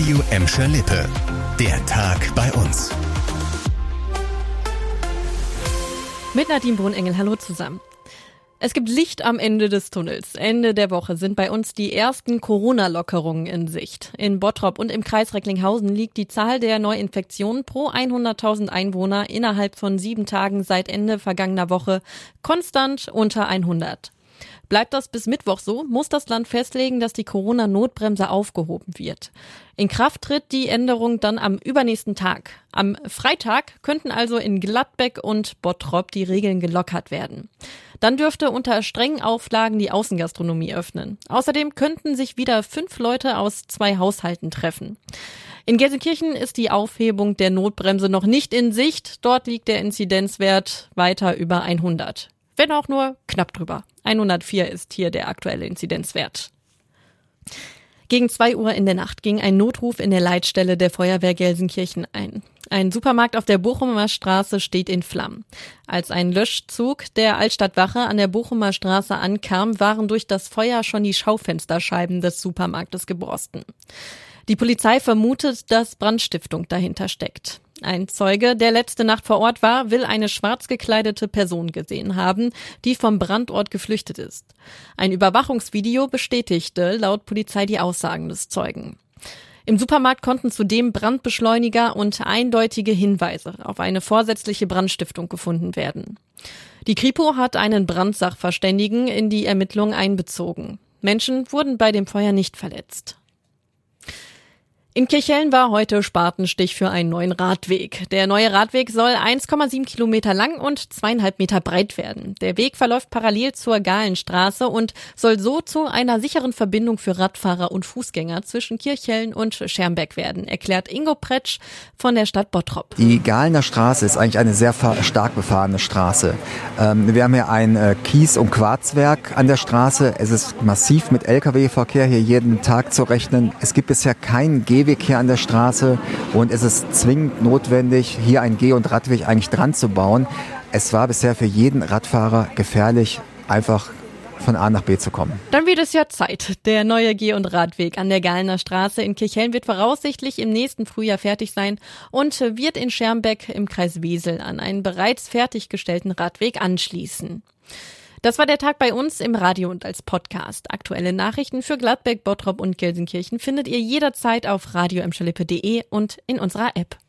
Radio Emscher Lippe. Der Tag bei uns. Mit Nadine Brunengel, hallo zusammen. Es gibt Licht am Ende des Tunnels. Ende der Woche sind bei uns die ersten Corona-Lockerungen in Sicht. In Bottrop und im Kreis Recklinghausen liegt die Zahl der Neuinfektionen pro 100.000 Einwohner innerhalb von sieben Tagen seit Ende vergangener Woche konstant unter 100. Bleibt das bis Mittwoch so, muss das Land festlegen, dass die Corona-Notbremse aufgehoben wird. In Kraft tritt die Änderung dann am übernächsten Tag. Am Freitag könnten also in Gladbeck und Bottrop die Regeln gelockert werden. Dann dürfte unter strengen Auflagen die Außengastronomie öffnen. Außerdem könnten sich wieder fünf Leute aus zwei Haushalten treffen. In Gelsenkirchen ist die Aufhebung der Notbremse noch nicht in Sicht. Dort liegt der Inzidenzwert weiter über 100 wenn auch nur knapp drüber. 104 ist hier der aktuelle Inzidenzwert. Gegen zwei Uhr in der Nacht ging ein Notruf in der Leitstelle der Feuerwehr Gelsenkirchen ein. Ein Supermarkt auf der Bochumer Straße steht in Flammen. Als ein Löschzug der Altstadtwache an der Bochumer Straße ankam, waren durch das Feuer schon die Schaufensterscheiben des Supermarktes geborsten. Die Polizei vermutet, dass Brandstiftung dahinter steckt. Ein Zeuge, der letzte Nacht vor Ort war, will eine schwarz gekleidete Person gesehen haben, die vom Brandort geflüchtet ist. Ein Überwachungsvideo bestätigte laut Polizei die Aussagen des Zeugen. Im Supermarkt konnten zudem Brandbeschleuniger und eindeutige Hinweise auf eine vorsätzliche Brandstiftung gefunden werden. Die Kripo hat einen Brandsachverständigen in die Ermittlung einbezogen. Menschen wurden bei dem Feuer nicht verletzt. In Kirchhellen war heute Spatenstich für einen neuen Radweg. Der neue Radweg soll 1,7 Kilometer lang und zweieinhalb Meter breit werden. Der Weg verläuft parallel zur Galenstraße und soll so zu einer sicheren Verbindung für Radfahrer und Fußgänger zwischen Kirchhellen und Schermbeck werden, erklärt Ingo Pretsch von der Stadt Bottrop. Die Galener Straße ist eigentlich eine sehr stark befahrene Straße. Ähm, wir haben hier ein äh, Kies- und Quarzwerk an der Straße. Es ist massiv mit Lkw-Verkehr hier jeden Tag zu rechnen. Es gibt bisher keinen Geh Gehweg hier an der Straße und es ist zwingend notwendig, hier einen Geh- und Radweg eigentlich dran zu bauen. Es war bisher für jeden Radfahrer gefährlich, einfach von A nach B zu kommen. Dann wird es ja Zeit. Der neue Geh- und Radweg an der Galener Straße in Kirchhellen wird voraussichtlich im nächsten Frühjahr fertig sein und wird in Schermbeck im Kreis Wesel an einen bereits fertiggestellten Radweg anschließen. Das war der Tag bei uns im Radio und als Podcast. Aktuelle Nachrichten für Gladbeck, Bottrop und Gelsenkirchen findet ihr jederzeit auf radio und in unserer App.